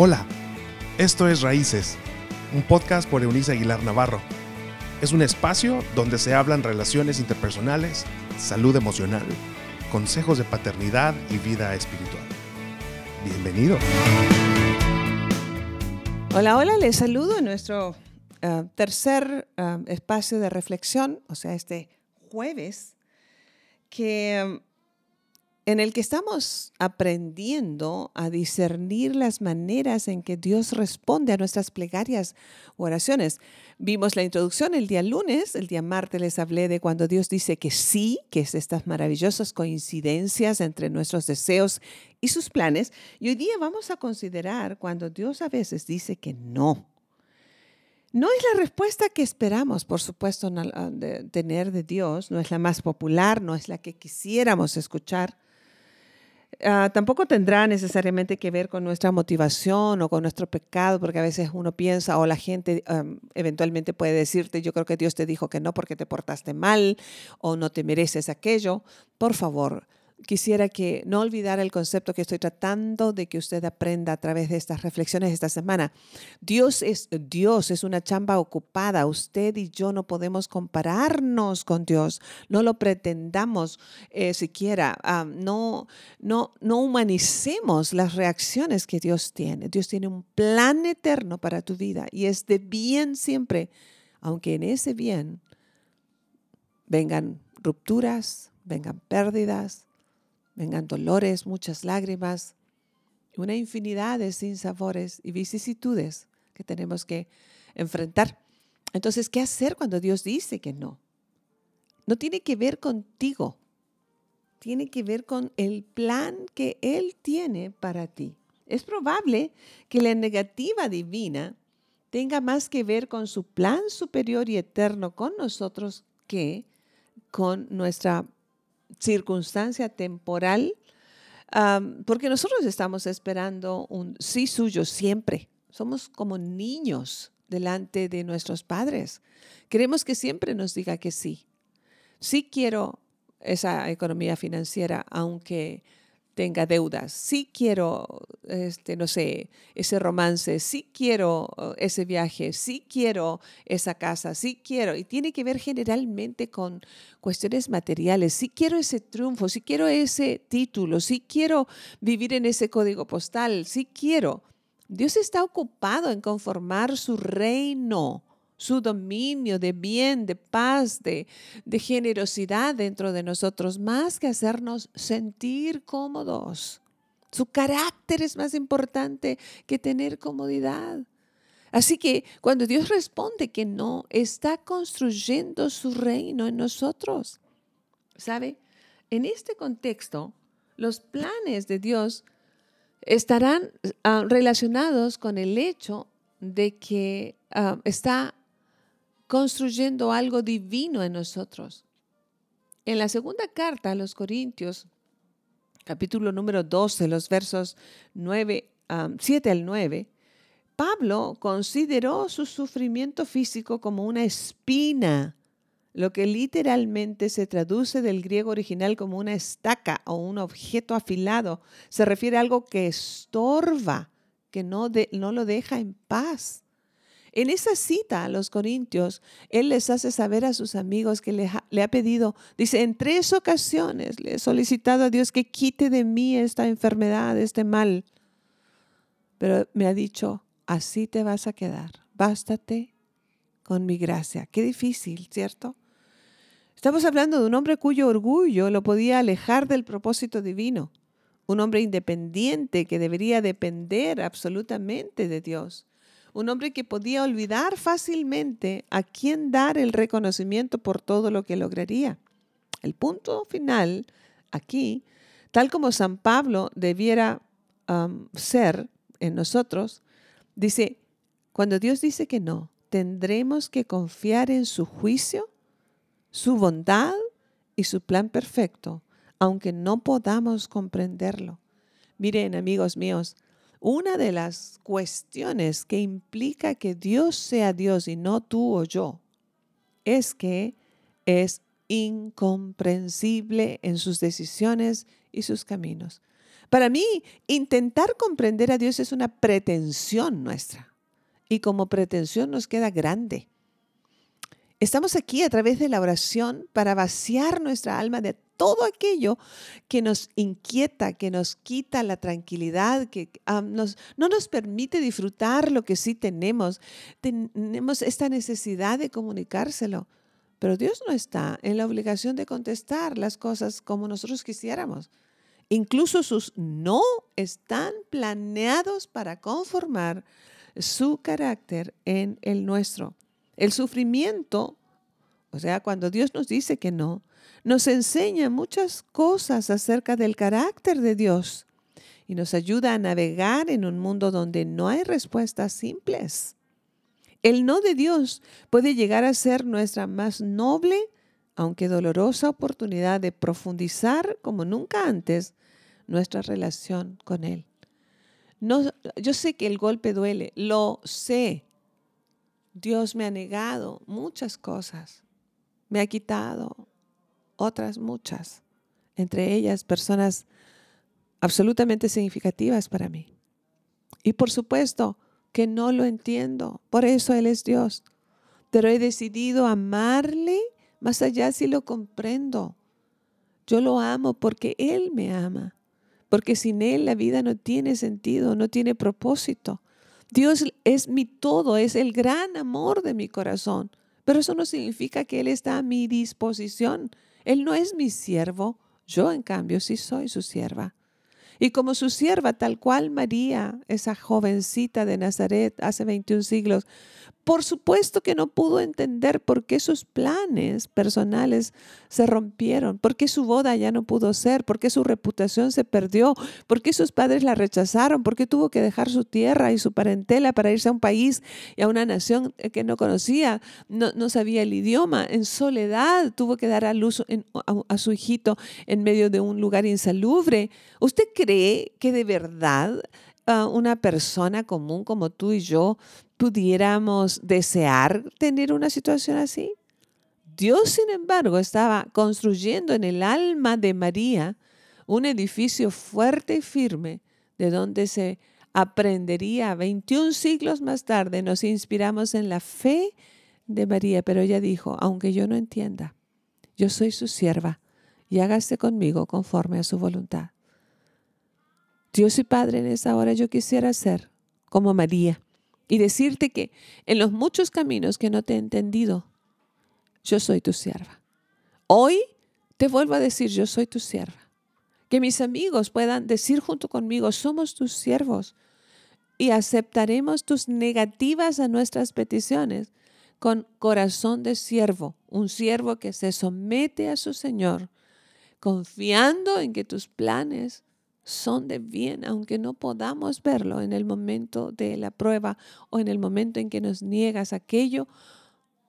Hola, esto es Raíces, un podcast por Eunice Aguilar Navarro. Es un espacio donde se hablan relaciones interpersonales, salud emocional, consejos de paternidad y vida espiritual. Bienvenido. Hola, hola, les saludo en nuestro uh, tercer uh, espacio de reflexión, o sea, este jueves, que en el que estamos aprendiendo a discernir las maneras en que Dios responde a nuestras plegarias o oraciones. Vimos la introducción el día lunes, el día martes les hablé de cuando Dios dice que sí, que es estas maravillosas coincidencias entre nuestros deseos y sus planes. Y hoy día vamos a considerar cuando Dios a veces dice que no. No es la respuesta que esperamos, por supuesto, de tener de Dios, no es la más popular, no es la que quisiéramos escuchar Ah, tampoco tendrá necesariamente que ver con nuestra motivación o con nuestro pecado, porque a veces uno piensa o la gente eventualmente puede decirte, yo creo que Dios te dijo que no porque te portaste mal o no te mereces aquello. Por favor, quisiera que no olvidara el concepto que estoy tratando de que usted aprenda a través de estas reflexiones esta semana. Dios es Dios, es una chamba ocupada. Usted y yo no podemos compararnos con Dios. No lo pretendamos eh, siquiera. Ah, no, no, no humanicemos las reacciones que Dios tiene. Dios tiene un plan eterno para tu vida y es de bien siempre, aunque en ese bien vengan rupturas, vengan pérdidas, vengan dolores, muchas lágrimas, una infinidad de sinsabores y vicisitudes que tenemos que enfrentar. Entonces, ¿qué hacer cuando Dios dice que no? No tiene que ver contigo, tiene que ver con el plan que Él tiene para ti. Es probable que la negativa divina tenga más que ver con su plan superior y eterno con nosotros que con nuestra circunstancia temporal, porque nosotros estamos esperando un sí suyo siempre. Somos como niños delante de nuestros padres. Queremos que siempre nos diga que sí. Sí quiero esa economía financiera, aunque tenga deudas, sí quiero, este, no sé, ese romance, sí quiero uh, ese viaje, sí quiero esa casa, sí quiero, y tiene que ver generalmente con cuestiones materiales, sí quiero ese triunfo, sí quiero ese título, sí quiero vivir en ese código postal, sí quiero. Dios está ocupado en conformar su reino su dominio de bien, de paz, de, generosidad dentro de nosotros, más que hacernos sentir cómodos. Su carácter es más importante que tener comodidad. Así que cuando Dios responde que no, está construyendo su reino en nosotros. ¿Sabe? En este contexto, los planes de Dios estarán ah, relacionados con el hecho de que ah, está construyendo algo divino en nosotros. En la segunda carta a los Corintios, capítulo número 12, los versos 9, 7 al 9, Pablo consideró su sufrimiento físico como una espina, lo que literalmente se traduce del griego original como una estaca o un objeto afilado. Se refiere a algo que estorba, que no, no lo deja en paz. En esa cita a los Corintios, él les hace saber a sus amigos que le, le, ha pedido, dice, en tres ocasiones le he solicitado a Dios que quite de mí esta enfermedad, este mal. Pero me ha dicho, así te vas a quedar, bástate con mi gracia. Qué difícil, ¿cierto? Estamos hablando de un hombre cuyo orgullo lo podía alejar del propósito divino, un hombre independiente que debería depender absolutamente de Dios un hombre que podía olvidar fácilmente a quién dar el reconocimiento por todo lo que lograría. El punto final aquí, tal como San Pablo debiera um, ser en nosotros, dice, cuando Dios dice que no, tendremos que confiar en su juicio, su bondad y su plan perfecto, aunque no podamos comprenderlo. Miren, amigos míos, una de las cuestiones que implica que Dios sea Dios y no tú o yo es que es incomprensible en sus decisiones y sus caminos. Para mí, intentar comprender a Dios es una pretensión nuestra. Y como pretensión nos queda grande. Estamos aquí a través de la oración para vaciar nuestra alma de todo aquello que nos inquieta, que nos quita la tranquilidad, que no nos permite disfrutar lo que sí tenemos. Tenemos esta necesidad de comunicárselo. Pero Dios no está en la obligación de contestar las cosas como nosotros quisiéramos. Incluso sus no están planeados para conformar su carácter en el nuestro. El sufrimiento, o sea, cuando Dios nos dice que no, nos enseña muchas cosas acerca del carácter de Dios y nos ayuda a navegar en un mundo donde no hay respuestas simples. El no de Dios puede llegar a ser nuestra más noble, aunque dolorosa oportunidad de profundizar como nunca antes nuestra relación con Él. No, yo sé que el golpe duele, lo sé. Dios me ha negado muchas cosas, me ha quitado otras muchas, entre ellas personas absolutamente significativas para mí. Y por supuesto, que no lo entiendo. Por eso Él es Dios. Pero he decidido amarle más allá si lo comprendo. Yo lo amo porque Él me ama. Porque sin Él la vida no tiene sentido, no tiene propósito. Dios es mi todo, es el gran amor de mi corazón. Pero eso no significa que Él está a mi disposición. Él no es mi siervo. Yo, en cambio, sí soy su sierva. Y como su sierva, tal cual María, esa jovencita de Nazaret hace 21 siglos, por supuesto que no pudo entender por qué sus planes personales se rompieron, por qué su boda ya no pudo ser, por qué su reputación se perdió, por qué sus padres la rechazaron, por qué tuvo que dejar su tierra y su parentela para irse a un país y a una nación que no conocía, no, sabía el idioma, en soledad tuvo que dar a luz a, a su hijito en medio de un lugar insalubre. ¿Usted cree que de verdad una persona común como tú y yo pudiéramos desear tener una situación así? Dios, sin embargo, estaba construyendo en el alma de María un edificio fuerte y firme de donde se aprendería 21 siglos más tarde. Nos inspiramos en la fe de María, pero ella dijo, aunque yo no entienda, yo soy su sierva y hágase conmigo conforme a su voluntad. Dios y Padre, en esa hora yo quisiera ser como María y decirte que en los muchos caminos que no te he entendido, yo soy tu sierva. Hoy te vuelvo a decir, yo soy tu sierva. Que mis amigos puedan decir junto conmigo, somos tus siervos y aceptaremos tus negativas a nuestras peticiones con corazón de siervo, un siervo que se somete a su Señor, confiando en que tus planes son de bien, aunque no podamos verlo en el momento de la prueba o en el momento en que nos niegas aquello,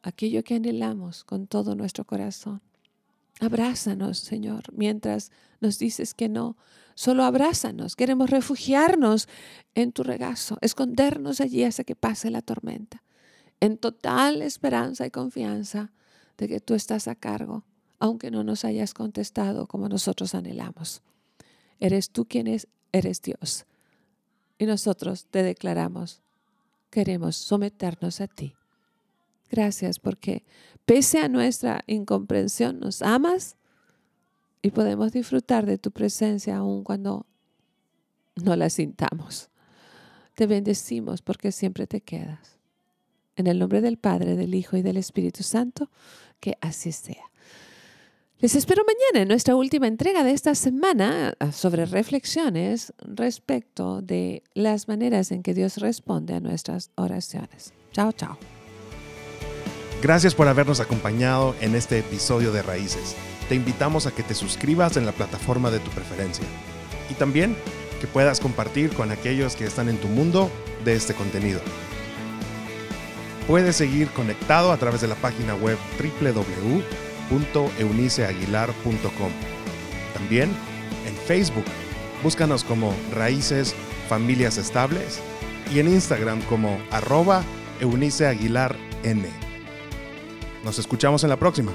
aquello que anhelamos con todo nuestro corazón. Abrázanos, Señor, mientras nos dices que no. Solo abrázanos. Queremos refugiarnos en tu regazo, escondernos allí hasta que pase la tormenta, en total esperanza y confianza de que tú estás a cargo, aunque no nos hayas contestado como nosotros anhelamos. Eres tú quien es, eres Dios. Y nosotros te declaramos, queremos someternos a ti. Gracias porque pese a nuestra incomprensión, nos amas y podemos disfrutar de tu presencia aun cuando no la sintamos. Te bendecimos porque siempre te quedas. En el nombre del Padre, del Hijo y del Espíritu Santo, que así sea. Les espero mañana en nuestra última entrega de esta semana ah, sobre reflexiones respecto de las maneras en que Dios responde a nuestras oraciones. Chao, chao. Gracias por habernos acompañado en este episodio de Raíces. Te invitamos a que te suscribas en la plataforma de tu preferencia y también que puedas compartir con aquellos que están en tu mundo de este contenido. Puedes seguir conectado a través de la página web www www.euniceaguilar.com. También en Facebook, búscanos como Raíces Familias Estables y en Instagram como arroba Eunice Aguilar N. Nos escuchamos en la próxima.